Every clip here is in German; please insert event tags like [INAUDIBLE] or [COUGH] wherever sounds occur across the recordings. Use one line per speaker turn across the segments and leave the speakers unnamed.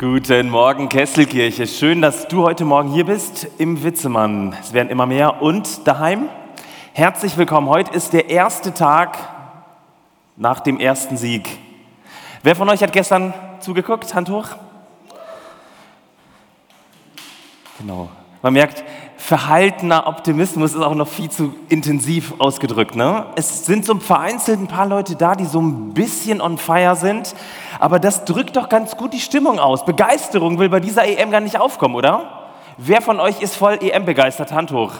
Guten Morgen, Kesselkirche. Schön, dass du heute Morgen hier bist im Witzemann. Es werden immer mehr und daheim. Herzlich willkommen. Heute ist der erste Tag nach dem ersten Sieg. Wer von euch hat gestern zugeguckt? Hand hoch. Genau. Man merkt, verhaltener Optimismus ist auch noch viel zu intensiv ausgedrückt. Ne? Es sind so vereinzelt ein paar Leute da, die so ein bisschen on fire sind, aber das drückt doch ganz gut die Stimmung aus. Begeisterung will bei dieser EM gar nicht aufkommen, oder? Wer von euch ist voll EM begeistert? Hand hoch.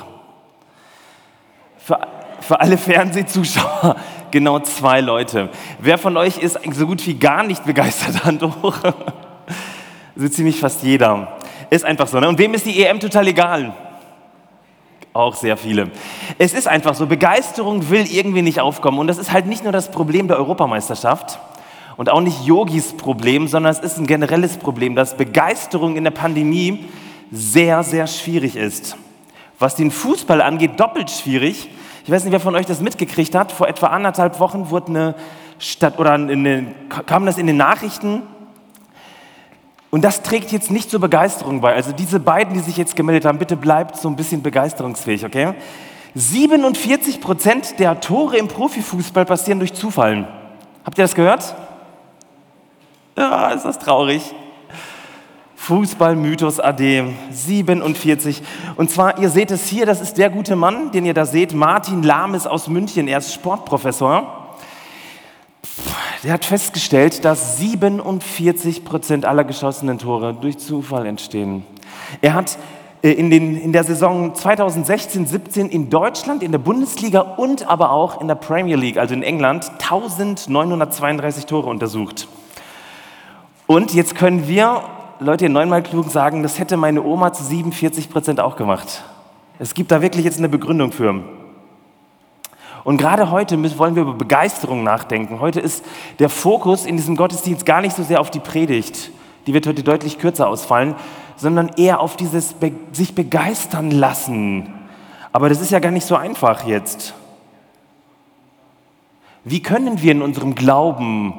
Für, für alle Fernsehzuschauer [LAUGHS] genau zwei Leute. Wer von euch ist so gut wie gar nicht begeistert? [LAUGHS] Hand hoch. So ziemlich fast jeder. Ist einfach so. Ne? Und wem ist die EM total egal? Auch sehr viele. Es ist einfach so, Begeisterung will irgendwie nicht aufkommen. Und das ist halt nicht nur das Problem der Europameisterschaft und auch nicht Yogis Problem, sondern es ist ein generelles Problem, dass Begeisterung in der Pandemie sehr, sehr schwierig ist. Was den Fußball angeht, doppelt schwierig. Ich weiß nicht, wer von euch das mitgekriegt hat. Vor etwa anderthalb Wochen wurde eine Stadt oder eine, kam das in den Nachrichten, und das trägt jetzt nicht zur Begeisterung bei. Also diese beiden, die sich jetzt gemeldet haben, bitte bleibt so ein bisschen begeisterungsfähig, okay? 47 Prozent der Tore im Profifußball passieren durch Zufall. Habt ihr das gehört? Ja, ist das traurig. Fußballmythos AD 47. Und zwar, ihr seht es hier, das ist der gute Mann, den ihr da seht, Martin Lahmes aus München. Er ist Sportprofessor der hat festgestellt, dass 47 Prozent aller geschossenen Tore durch Zufall entstehen. Er hat äh, in, den, in der Saison 2016-17 in Deutschland, in der Bundesliga und aber auch in der Premier League, also in England, 1932 Tore untersucht. Und jetzt können wir, Leute, ihr neunmal klug sagen, das hätte meine Oma zu 47 Prozent auch gemacht. Es gibt da wirklich jetzt eine Begründung für. Und gerade heute wollen wir über Begeisterung nachdenken. Heute ist der Fokus in diesem Gottesdienst gar nicht so sehr auf die Predigt, die wird heute deutlich kürzer ausfallen, sondern eher auf dieses Be sich begeistern lassen. Aber das ist ja gar nicht so einfach jetzt. Wie können wir in unserem Glauben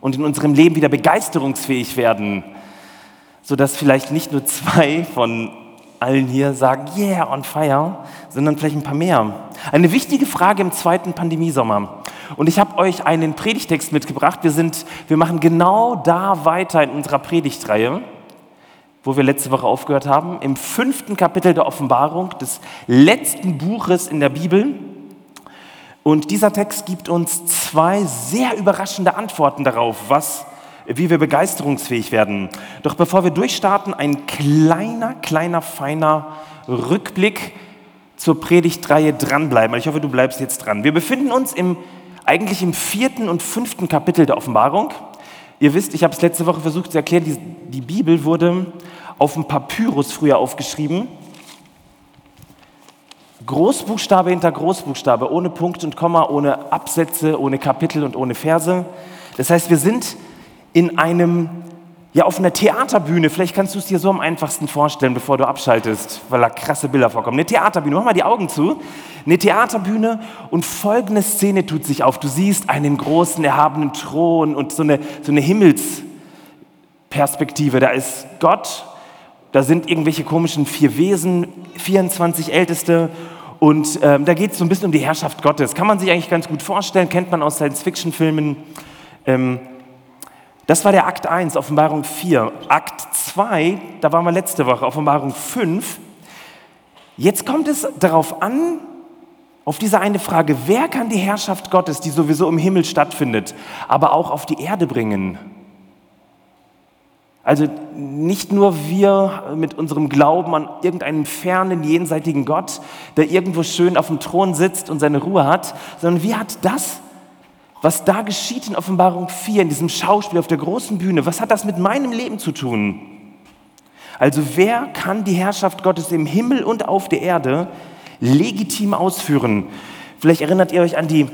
und in unserem Leben wieder begeisterungsfähig werden, sodass vielleicht nicht nur zwei von allen hier sagen, yeah, on fire, sondern vielleicht ein paar mehr. Eine wichtige Frage im zweiten Pandemiesommer. Und ich habe euch einen Predigtext mitgebracht. Wir, sind, wir machen genau da weiter in unserer Predigtreihe, wo wir letzte Woche aufgehört haben, im fünften Kapitel der Offenbarung des letzten Buches in der Bibel. Und dieser Text gibt uns zwei sehr überraschende Antworten darauf, was wie wir begeisterungsfähig werden. Doch bevor wir durchstarten, ein kleiner, kleiner, feiner Rückblick zur Predigtreihe dranbleiben. Ich hoffe, du bleibst jetzt dran. Wir befinden uns im, eigentlich im vierten und fünften Kapitel der Offenbarung. Ihr wisst, ich habe es letzte Woche versucht zu erklären, die, die Bibel wurde auf dem Papyrus früher aufgeschrieben. Großbuchstabe hinter Großbuchstabe, ohne Punkt und Komma, ohne Absätze, ohne Kapitel und ohne Verse. Das heißt, wir sind in einem, ja, auf einer Theaterbühne, vielleicht kannst du es dir so am einfachsten vorstellen, bevor du abschaltest, weil da krasse Bilder vorkommen. Eine Theaterbühne, mach mal die Augen zu. Eine Theaterbühne und folgende Szene tut sich auf. Du siehst einen großen, erhabenen Thron und so eine, so eine Himmelsperspektive. Da ist Gott, da sind irgendwelche komischen vier Wesen, 24 Älteste und ähm, da geht es so ein bisschen um die Herrschaft Gottes. Kann man sich eigentlich ganz gut vorstellen, kennt man aus Science-Fiction-Filmen. Ähm, das war der Akt 1, Offenbarung 4. Akt 2, da waren wir letzte Woche, Offenbarung 5. Jetzt kommt es darauf an, auf diese eine Frage, wer kann die Herrschaft Gottes, die sowieso im Himmel stattfindet, aber auch auf die Erde bringen? Also nicht nur wir mit unserem Glauben an irgendeinen fernen, jenseitigen Gott, der irgendwo schön auf dem Thron sitzt und seine Ruhe hat, sondern wie hat das was da geschieht in Offenbarung 4, in diesem Schauspiel auf der großen Bühne, was hat das mit meinem Leben zu tun? Also wer kann die Herrschaft Gottes im Himmel und auf der Erde legitim ausführen? Vielleicht erinnert ihr euch an die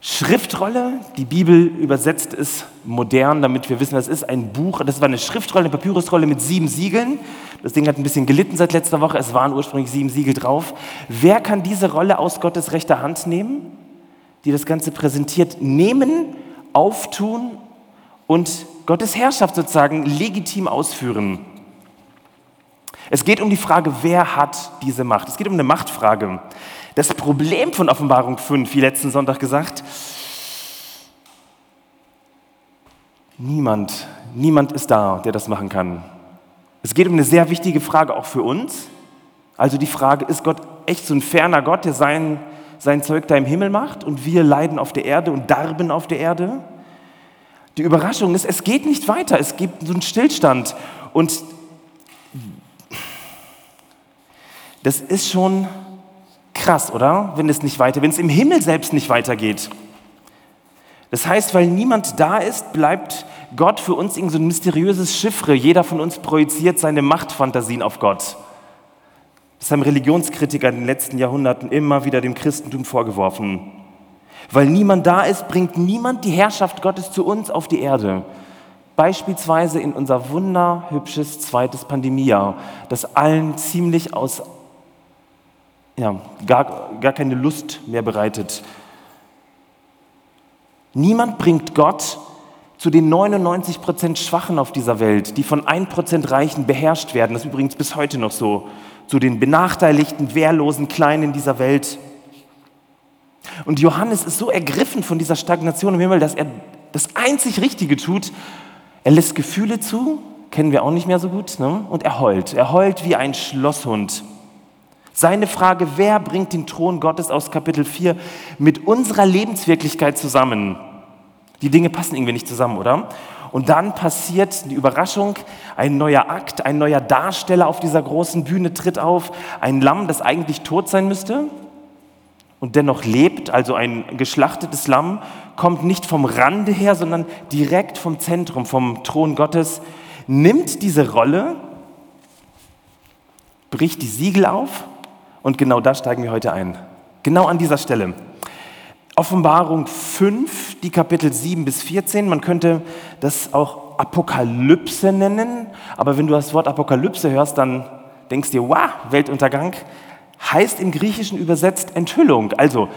Schriftrolle. Die Bibel übersetzt es modern, damit wir wissen, es ist. Ein Buch, das war eine Schriftrolle, eine Papyrusrolle mit sieben Siegeln. Das Ding hat ein bisschen gelitten seit letzter Woche. Es waren ursprünglich sieben Siegel drauf. Wer kann diese Rolle aus Gottes rechter Hand nehmen? Die das Ganze präsentiert, nehmen, auftun und Gottes Herrschaft sozusagen legitim ausführen. Es geht um die Frage, wer hat diese Macht? Es geht um eine Machtfrage. Das Problem von Offenbarung 5, wie letzten Sonntag gesagt, niemand, niemand ist da, der das machen kann. Es geht um eine sehr wichtige Frage auch für uns. Also die Frage, ist Gott echt so ein ferner Gott, der sein, sein Zeug da im Himmel macht und wir leiden auf der Erde und darben auf der Erde? Die Überraschung ist, es geht nicht weiter, es gibt so einen Stillstand. Und das ist schon krass, oder? Wenn es nicht weiter, wenn es im Himmel selbst nicht weitergeht. Das heißt, weil niemand da ist, bleibt Gott für uns irgend so ein mysteriöses Chiffre. Jeder von uns projiziert seine Machtfantasien auf Gott. Das haben Religionskritiker in den letzten Jahrhunderten immer wieder dem Christentum vorgeworfen. Weil niemand da ist, bringt niemand die Herrschaft Gottes zu uns auf die Erde. Beispielsweise in unser wunderhübsches zweites Pandemiejahr, das allen ziemlich aus, ja, gar, gar keine Lust mehr bereitet. Niemand bringt Gott zu den 99 Prozent Schwachen auf dieser Welt, die von 1 Prozent Reichen beherrscht werden. Das ist übrigens bis heute noch so. Zu den benachteiligten, wehrlosen Kleinen dieser Welt. Und Johannes ist so ergriffen von dieser Stagnation im Himmel, dass er das einzig Richtige tut. Er lässt Gefühle zu, kennen wir auch nicht mehr so gut, ne? und er heult. Er heult wie ein Schlosshund. Seine Frage, wer bringt den Thron Gottes aus Kapitel 4 mit unserer Lebenswirklichkeit zusammen? Die Dinge passen irgendwie nicht zusammen, oder? Und dann passiert die Überraschung, ein neuer Akt, ein neuer Darsteller auf dieser großen Bühne tritt auf, ein Lamm, das eigentlich tot sein müsste, und dennoch lebt, also ein geschlachtetes Lamm, kommt nicht vom Rande her, sondern direkt vom Zentrum, vom Thron Gottes, nimmt diese Rolle, bricht die Siegel auf und genau da steigen wir heute ein. Genau an dieser Stelle. Offenbarung 5, die Kapitel 7 bis 14, man könnte das auch Apokalypse nennen, aber wenn du das Wort Apokalypse hörst, dann denkst du dir, wow, Weltuntergang heißt im Griechischen übersetzt Enthüllung. Also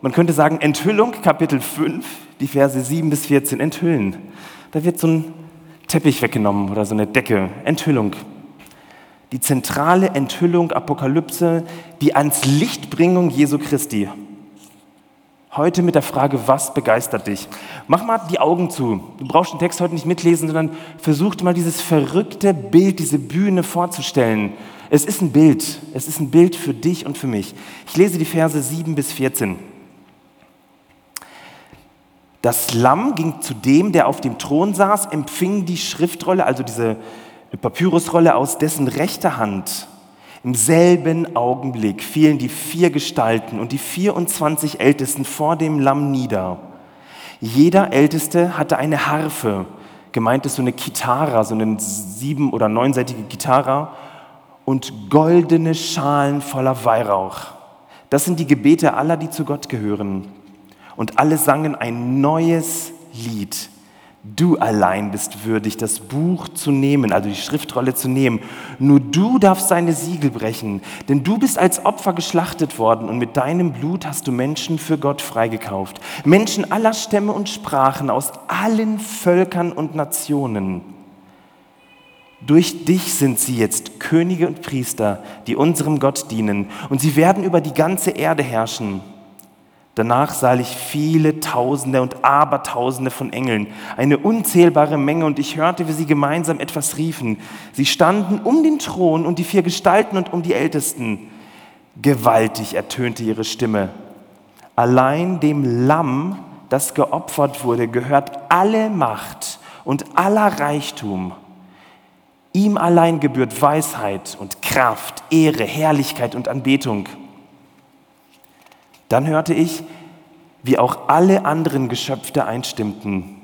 man könnte sagen Enthüllung, Kapitel 5, die Verse 7 bis 14, enthüllen. Da wird so ein Teppich weggenommen oder so eine Decke, Enthüllung. Die zentrale Enthüllung, Apokalypse, die ans Lichtbringung Jesu Christi. Heute mit der Frage, was begeistert dich? Mach mal die Augen zu. Du brauchst den Text heute nicht mitlesen, sondern versuch mal dieses verrückte Bild, diese Bühne vorzustellen. Es ist ein Bild. Es ist ein Bild für dich und für mich. Ich lese die Verse 7 bis 14. Das Lamm ging zu dem, der auf dem Thron saß, empfing die Schriftrolle, also diese Papyrusrolle aus dessen rechter Hand. Im selben Augenblick fielen die vier Gestalten und die 24 Ältesten vor dem Lamm nieder. Jeder Älteste hatte eine Harfe, gemeint ist so eine Kitara, so eine sieben- oder neunseitige Kitara und goldene Schalen voller Weihrauch. Das sind die Gebete aller, die zu Gott gehören. Und alle sangen ein neues Lied. Du allein bist würdig, das Buch zu nehmen, also die Schriftrolle zu nehmen. Nur du darfst seine Siegel brechen, denn du bist als Opfer geschlachtet worden und mit deinem Blut hast du Menschen für Gott freigekauft. Menschen aller Stämme und Sprachen aus allen Völkern und Nationen. Durch dich sind sie jetzt Könige und Priester, die unserem Gott dienen, und sie werden über die ganze Erde herrschen. Danach sah ich viele Tausende und Abertausende von Engeln, eine unzählbare Menge, und ich hörte, wie sie gemeinsam etwas riefen. Sie standen um den Thron und die vier Gestalten und um die Ältesten. Gewaltig ertönte ihre Stimme. Allein dem Lamm, das geopfert wurde, gehört alle Macht und aller Reichtum. Ihm allein gebührt Weisheit und Kraft, Ehre, Herrlichkeit und Anbetung. Dann hörte ich, wie auch alle anderen Geschöpfe einstimmten.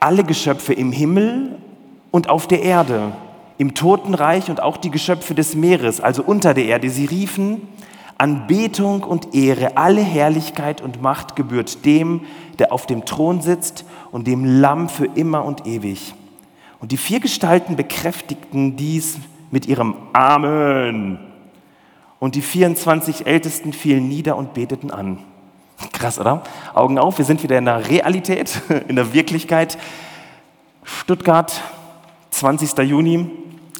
Alle Geschöpfe im Himmel und auf der Erde, im Totenreich und auch die Geschöpfe des Meeres, also unter der Erde, sie riefen, Anbetung und Ehre, alle Herrlichkeit und Macht gebührt dem, der auf dem Thron sitzt und dem Lamm für immer und ewig. Und die vier Gestalten bekräftigten dies mit ihrem Amen. Und die 24 Ältesten fielen nieder und beteten an. Krass, oder? Augen auf, wir sind wieder in der Realität, [LAUGHS] in der Wirklichkeit. Stuttgart, 20. Juni.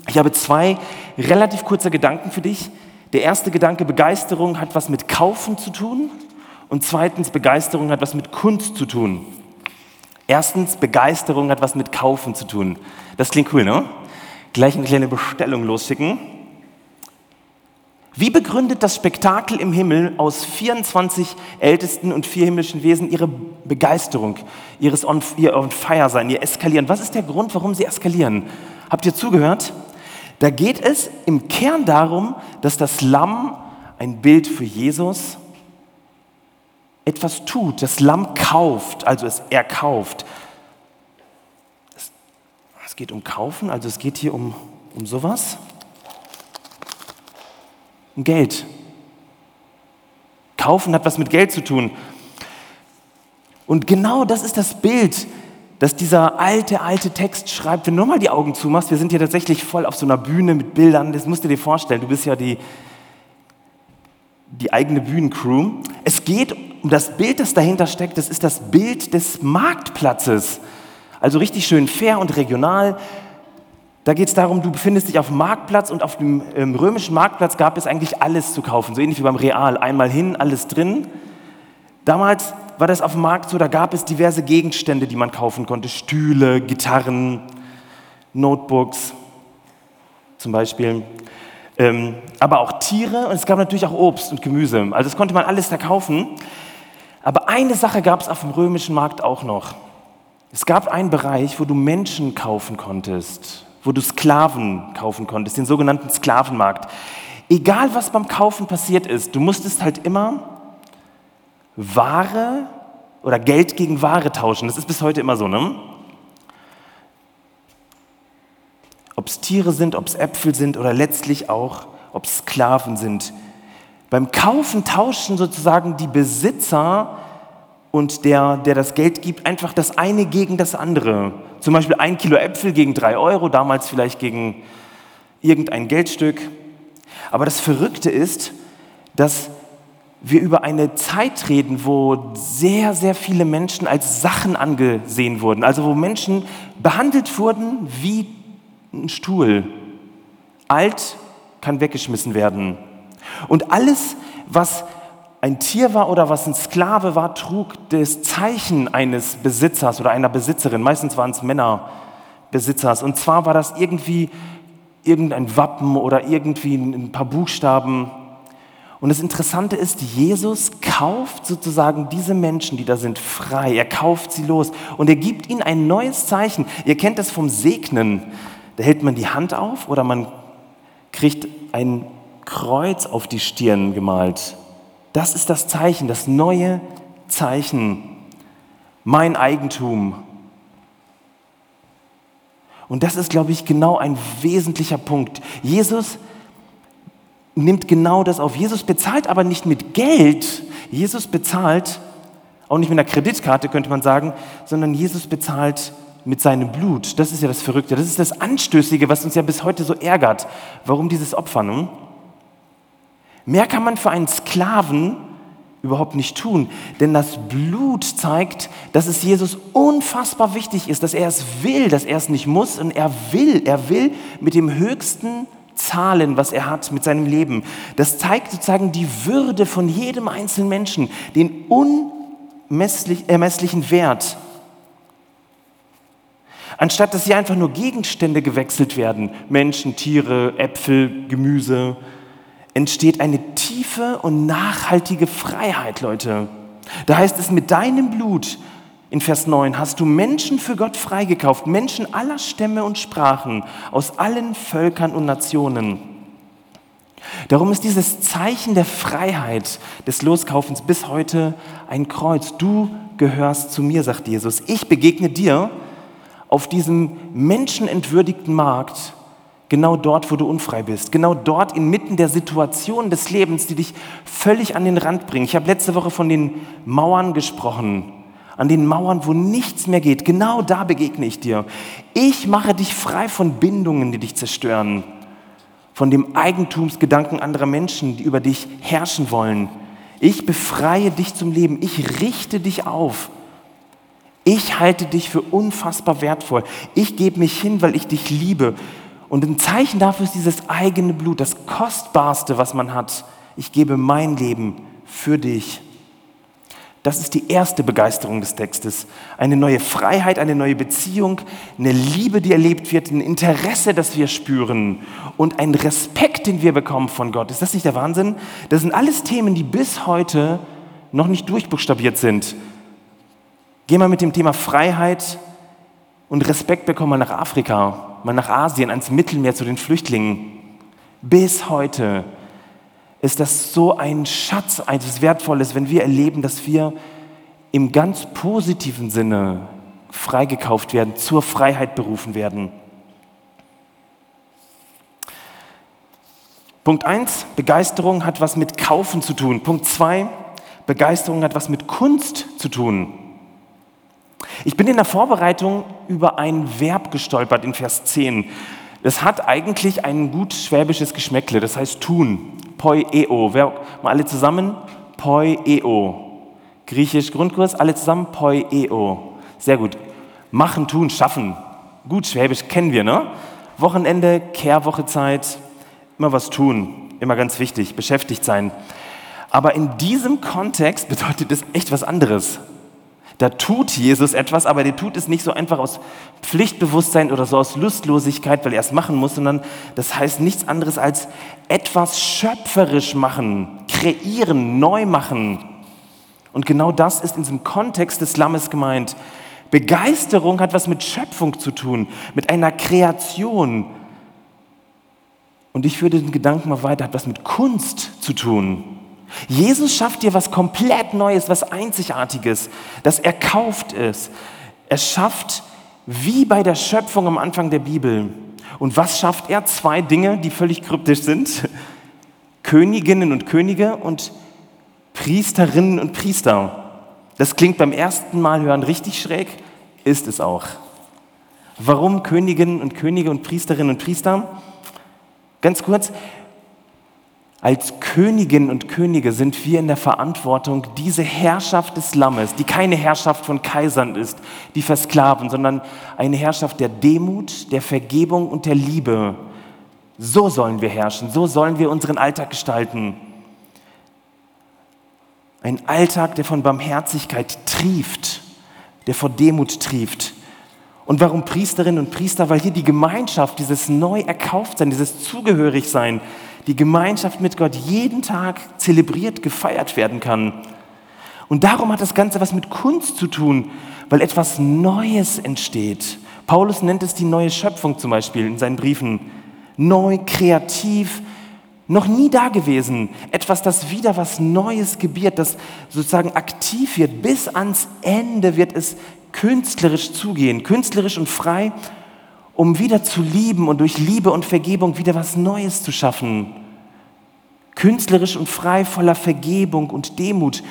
Ich habe zwei relativ kurze Gedanken für dich. Der erste Gedanke, Begeisterung hat was mit Kaufen zu tun. Und zweitens, Begeisterung hat was mit Kunst zu tun. Erstens, Begeisterung hat was mit Kaufen zu tun. Das klingt cool, ne? Gleich eine kleine Bestellung losschicken. Wie begründet das Spektakel im Himmel aus 24 Ältesten und vier himmlischen Wesen ihre Begeisterung, ihres On, ihr On Fire sein, ihr Eskalieren? Was ist der Grund, warum sie eskalieren? Habt ihr zugehört? Da geht es im Kern darum, dass das Lamm, ein Bild für Jesus, etwas tut. Das Lamm kauft, also es erkauft. Es, es geht um Kaufen, also es geht hier um, um sowas. Geld. Kaufen hat was mit Geld zu tun. Und genau das ist das Bild, das dieser alte, alte Text schreibt. Wenn du mal die Augen zumachst, wir sind hier tatsächlich voll auf so einer Bühne mit Bildern, das musst du dir vorstellen. Du bist ja die, die eigene Bühnencrew. Es geht um das Bild, das dahinter steckt, das ist das Bild des Marktplatzes. Also richtig schön fair und regional. Da geht es darum, du befindest dich auf dem Marktplatz und auf dem ähm, römischen Marktplatz gab es eigentlich alles zu kaufen, so ähnlich wie beim Real. Einmal hin, alles drin. Damals war das auf dem Markt so, da gab es diverse Gegenstände, die man kaufen konnte. Stühle, Gitarren, Notebooks zum Beispiel. Ähm, aber auch Tiere und es gab natürlich auch Obst und Gemüse. Also das konnte man alles da kaufen. Aber eine Sache gab es auf dem römischen Markt auch noch. Es gab einen Bereich, wo du Menschen kaufen konntest wo du Sklaven kaufen konntest, den sogenannten Sklavenmarkt. Egal, was beim Kaufen passiert ist, du musstest halt immer Ware oder Geld gegen Ware tauschen. Das ist bis heute immer so, ne? Ob es Tiere sind, ob es Äpfel sind oder letztlich auch, ob es Sklaven sind. Beim Kaufen tauschen sozusagen die Besitzer und der, der das Geld gibt, einfach das eine gegen das andere. Zum Beispiel ein Kilo Äpfel gegen drei Euro, damals vielleicht gegen irgendein Geldstück. Aber das Verrückte ist, dass wir über eine Zeit reden, wo sehr, sehr viele Menschen als Sachen angesehen wurden. Also wo Menschen behandelt wurden wie ein Stuhl. Alt kann weggeschmissen werden. Und alles, was ein Tier war oder was ein Sklave war, trug das Zeichen eines Besitzers oder einer Besitzerin. Meistens waren es Männer Besitzers. Und zwar war das irgendwie irgendein Wappen oder irgendwie ein paar Buchstaben. Und das Interessante ist, Jesus kauft sozusagen diese Menschen, die da sind, frei. Er kauft sie los und er gibt ihnen ein neues Zeichen. Ihr kennt das vom Segnen. Da hält man die Hand auf oder man kriegt ein Kreuz auf die Stirn gemalt. Das ist das Zeichen, das neue Zeichen, mein Eigentum. Und das ist, glaube ich, genau ein wesentlicher Punkt. Jesus nimmt genau das auf. Jesus bezahlt aber nicht mit Geld. Jesus bezahlt, auch nicht mit einer Kreditkarte könnte man sagen, sondern Jesus bezahlt mit seinem Blut. Das ist ja das Verrückte. Das ist das Anstößige, was uns ja bis heute so ärgert. Warum dieses Opfer nun? Mehr kann man für einen Sklaven überhaupt nicht tun, denn das Blut zeigt, dass es Jesus unfassbar wichtig ist, dass er es will, dass er es nicht muss und er will, er will mit dem höchsten zahlen, was er hat mit seinem Leben. Das zeigt sozusagen die Würde von jedem einzelnen Menschen, den unermesslichen Wert. Anstatt dass hier einfach nur Gegenstände gewechselt werden, Menschen, Tiere, Äpfel, Gemüse, entsteht eine tiefe und nachhaltige Freiheit, Leute. Da heißt es, mit deinem Blut, in Vers 9, hast du Menschen für Gott freigekauft, Menschen aller Stämme und Sprachen, aus allen Völkern und Nationen. Darum ist dieses Zeichen der Freiheit des Loskaufens bis heute ein Kreuz. Du gehörst zu mir, sagt Jesus. Ich begegne dir auf diesem menschenentwürdigten Markt Genau dort, wo du unfrei bist. Genau dort inmitten der Situation des Lebens, die dich völlig an den Rand bringen. Ich habe letzte Woche von den Mauern gesprochen. An den Mauern, wo nichts mehr geht. Genau da begegne ich dir. Ich mache dich frei von Bindungen, die dich zerstören. Von dem Eigentumsgedanken anderer Menschen, die über dich herrschen wollen. Ich befreie dich zum Leben. Ich richte dich auf. Ich halte dich für unfassbar wertvoll. Ich gebe mich hin, weil ich dich liebe. Und ein Zeichen dafür ist dieses eigene Blut, das Kostbarste, was man hat. Ich gebe mein Leben für dich. Das ist die erste Begeisterung des Textes. Eine neue Freiheit, eine neue Beziehung, eine Liebe, die erlebt wird, ein Interesse, das wir spüren und ein Respekt, den wir bekommen von Gott. Ist das nicht der Wahnsinn? Das sind alles Themen, die bis heute noch nicht durchbuchstabiert sind. Geh mal mit dem Thema Freiheit und Respekt bekommen mal nach Afrika, mal nach Asien, ans Mittelmeer zu den Flüchtlingen. Bis heute ist das so ein Schatz, etwas Wertvolles, wenn wir erleben, dass wir im ganz positiven Sinne freigekauft werden, zur Freiheit berufen werden. Punkt 1, Begeisterung hat was mit Kaufen zu tun. Punkt 2, Begeisterung hat was mit Kunst zu tun. Ich bin in der Vorbereitung über ein Verb gestolpert in Vers 10. Das hat eigentlich ein gut schwäbisches Geschmäckle, das heißt tun. Poieo. Wer, mal alle zusammen? Poieo. Griechisch Grundkurs, alle zusammen? Poieo. Sehr gut. Machen, tun, schaffen. Gut schwäbisch kennen wir, ne? Wochenende, Kehrwochezeit, immer was tun. Immer ganz wichtig, beschäftigt sein. Aber in diesem Kontext bedeutet es echt was anderes. Da tut Jesus etwas, aber der tut es nicht so einfach aus Pflichtbewusstsein oder so aus Lustlosigkeit, weil er es machen muss, sondern das heißt nichts anderes als etwas schöpferisch machen, kreieren, neu machen. Und genau das ist in diesem Kontext des Lammes gemeint. Begeisterung hat was mit Schöpfung zu tun, mit einer Kreation. Und ich würde den Gedanken mal weiter, hat was mit Kunst zu tun. Jesus schafft dir was komplett Neues, was Einzigartiges, das erkauft ist. Er schafft wie bei der Schöpfung am Anfang der Bibel. Und was schafft er? Zwei Dinge, die völlig kryptisch sind. Königinnen und Könige und Priesterinnen und Priester. Das klingt beim ersten Mal hören richtig schräg, ist es auch. Warum Königinnen und Könige und Priesterinnen und Priester? Ganz kurz, als Königinnen und Könige sind wir in der Verantwortung, diese Herrschaft des Lammes, die keine Herrschaft von Kaisern ist, die versklaven, sondern eine Herrschaft der Demut, der Vergebung und der Liebe. So sollen wir herrschen, so sollen wir unseren Alltag gestalten. Ein Alltag, der von Barmherzigkeit trieft, der vor Demut trieft. Und warum Priesterinnen und Priester? Weil hier die Gemeinschaft, dieses neu erkauft sein, dieses Zugehörigsein, die Gemeinschaft mit Gott jeden Tag zelebriert, gefeiert werden kann. Und darum hat das Ganze was mit Kunst zu tun, weil etwas Neues entsteht. Paulus nennt es die neue Schöpfung zum Beispiel in seinen Briefen. Neu, kreativ, noch nie da gewesen. Etwas, das wieder was Neues gebiert, das sozusagen aktiv wird. Bis ans Ende wird es künstlerisch zugehen, künstlerisch und frei um wieder zu lieben und durch Liebe und Vergebung wieder was Neues zu schaffen. Künstlerisch und frei voller Vergebung und Demut,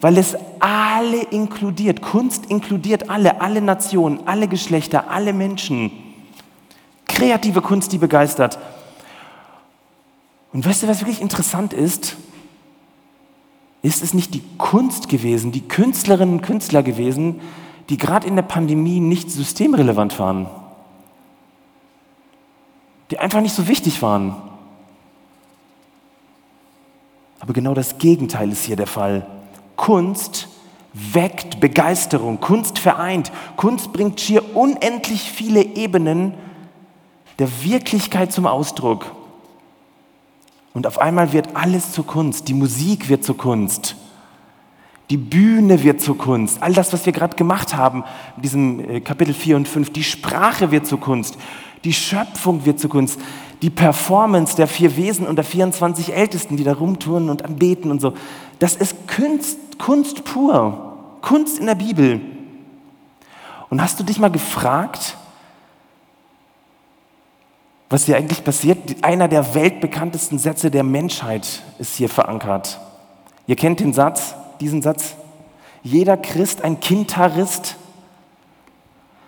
weil es alle inkludiert. Kunst inkludiert alle, alle Nationen, alle Geschlechter, alle Menschen. Kreative Kunst, die begeistert. Und weißt du, was wirklich interessant ist? Ist es nicht die Kunst gewesen, die Künstlerinnen und Künstler gewesen, die gerade in der Pandemie nicht systemrelevant waren? die einfach nicht so wichtig waren. Aber genau das Gegenteil ist hier der Fall. Kunst weckt Begeisterung, Kunst vereint, Kunst bringt schier unendlich viele Ebenen der Wirklichkeit zum Ausdruck. Und auf einmal wird alles zur Kunst, die Musik wird zur Kunst, die Bühne wird zur Kunst, all das, was wir gerade gemacht haben in diesem äh, Kapitel 4 und 5, die Sprache wird zur Kunst, die Schöpfung wird zu Kunst. Die Performance der vier Wesen und der 24 Ältesten, die da rumtouren und anbeten und so. Das ist Kunst, Kunst pur. Kunst in der Bibel. Und hast du dich mal gefragt, was hier eigentlich passiert? Einer der weltbekanntesten Sätze der Menschheit ist hier verankert. Ihr kennt den Satz, diesen Satz? Jeder Christ ein Kintarist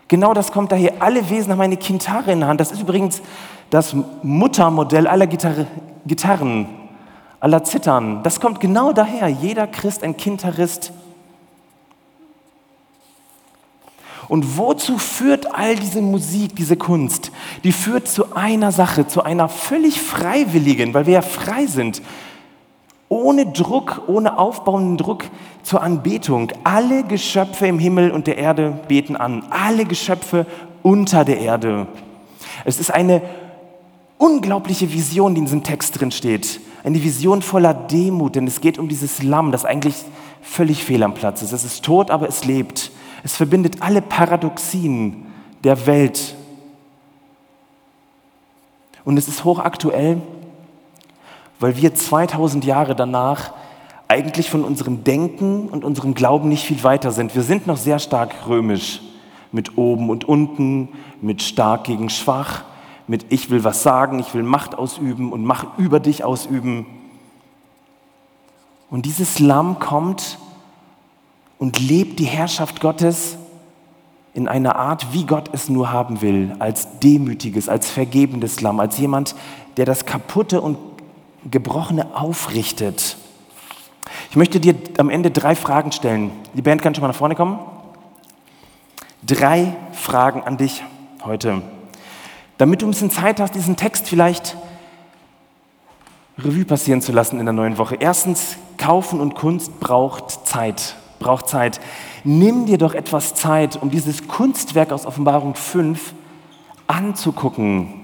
Genau das kommt daher. Alle Wesen haben eine Kintare in der Hand. Das ist übrigens das Muttermodell aller Gitarre, Gitarren, aller Zittern. Das kommt genau daher. Jeder Christ ein Kintarist. Und wozu führt all diese Musik, diese Kunst? Die führt zu einer Sache, zu einer völlig freiwilligen, weil wir ja frei sind, ohne Druck, ohne aufbauenden Druck zur Anbetung. Alle Geschöpfe im Himmel und der Erde beten an. Alle Geschöpfe unter der Erde. Es ist eine unglaubliche Vision, die in diesem Text drin steht. Eine Vision voller Demut, denn es geht um dieses Lamm, das eigentlich völlig fehl am Platz ist. Es ist tot, aber es lebt. Es verbindet alle Paradoxien der Welt. Und es ist hochaktuell, weil wir 2000 Jahre danach eigentlich von unserem Denken und unserem Glauben nicht viel weiter sind. Wir sind noch sehr stark römisch, mit oben und unten, mit stark gegen schwach, mit ich will was sagen, ich will Macht ausüben und Macht über dich ausüben. Und dieses Lamm kommt und lebt die Herrschaft Gottes in einer Art, wie Gott es nur haben will, als demütiges, als vergebendes Lamm, als jemand, der das Kaputte und Gebrochene aufrichtet. Ich möchte dir am Ende drei Fragen stellen. Die Band kann schon mal nach vorne kommen. Drei Fragen an dich heute, damit du ein bisschen Zeit hast, diesen Text vielleicht Revue passieren zu lassen in der neuen Woche. Erstens, Kaufen und Kunst braucht Zeit braucht Zeit. Nimm dir doch etwas Zeit, um dieses Kunstwerk aus Offenbarung 5 anzugucken.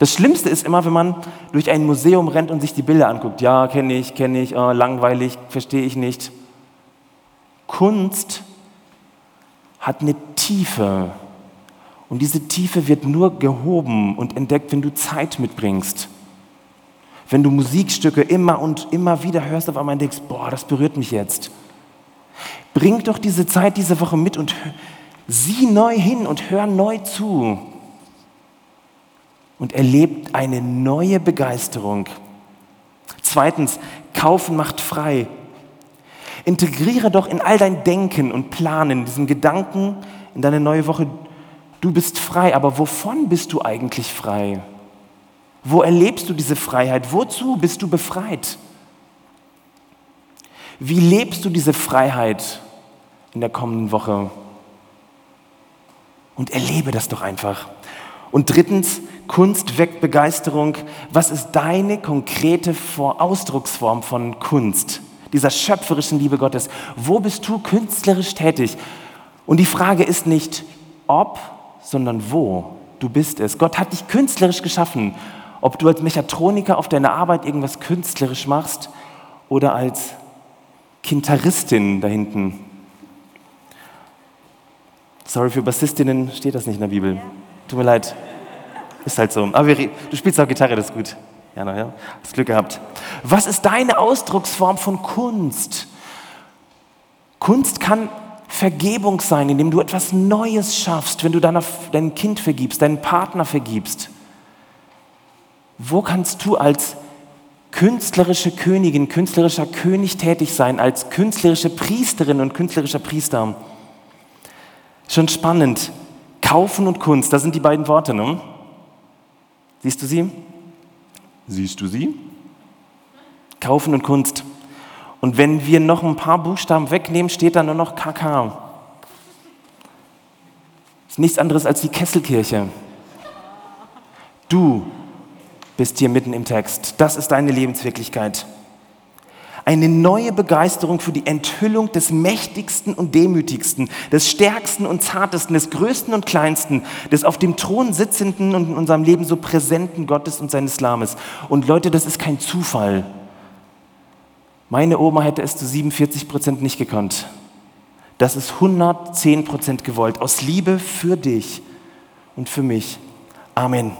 Das Schlimmste ist immer, wenn man durch ein Museum rennt und sich die Bilder anguckt. Ja, kenne ich, kenne ich, oh, langweilig, verstehe ich nicht. Kunst hat eine Tiefe. Und diese Tiefe wird nur gehoben und entdeckt, wenn du Zeit mitbringst. Wenn du Musikstücke immer und immer wieder hörst, auf einmal denkst, boah, das berührt mich jetzt. Bring doch diese Zeit diese Woche mit und sieh neu hin und hör neu zu. Und erlebt eine neue Begeisterung. Zweitens, kaufen macht frei. Integriere doch in all dein Denken und Planen diesen Gedanken in deine neue Woche, du bist frei, aber wovon bist du eigentlich frei? Wo erlebst du diese Freiheit? Wozu bist du befreit? Wie lebst du diese Freiheit in der kommenden Woche? Und erlebe das doch einfach. Und drittens, Kunst weckt Begeisterung. Was ist deine konkrete Ausdrucksform von Kunst, dieser schöpferischen Liebe Gottes? Wo bist du künstlerisch tätig? Und die Frage ist nicht ob, sondern wo. Du bist es. Gott hat dich künstlerisch geschaffen. Ob du als Mechatroniker auf deiner Arbeit irgendwas künstlerisch machst oder als Kintaristin da hinten. Sorry, für Bassistinnen steht das nicht in der Bibel. Tut mir leid. Ist halt so. Aber du spielst auch Gitarre, das ist gut. Ja, na, ja. Hast Glück gehabt. Was ist deine Ausdrucksform von Kunst? Kunst kann Vergebung sein, indem du etwas Neues schaffst, wenn du deiner, dein Kind vergibst, deinen Partner vergibst. Wo kannst du als künstlerische Königin, künstlerischer König tätig sein, als künstlerische Priesterin und künstlerischer Priester. Schon spannend. Kaufen und Kunst, das sind die beiden Worte, ne? Siehst du sie? Siehst du sie? Kaufen und Kunst. Und wenn wir noch ein paar Buchstaben wegnehmen, steht da nur noch KK. Das ist nichts anderes als die Kesselkirche. Du bist hier mitten im Text. Das ist deine Lebenswirklichkeit. Eine neue Begeisterung für die Enthüllung des mächtigsten und demütigsten, des stärksten und zartesten, des größten und kleinsten, des auf dem Thron sitzenden und in unserem Leben so präsenten Gottes und seines Lammes. Und Leute, das ist kein Zufall. Meine Oma hätte es zu 47 Prozent nicht gekonnt. Das ist 110 Prozent gewollt, aus Liebe für dich und für mich. Amen.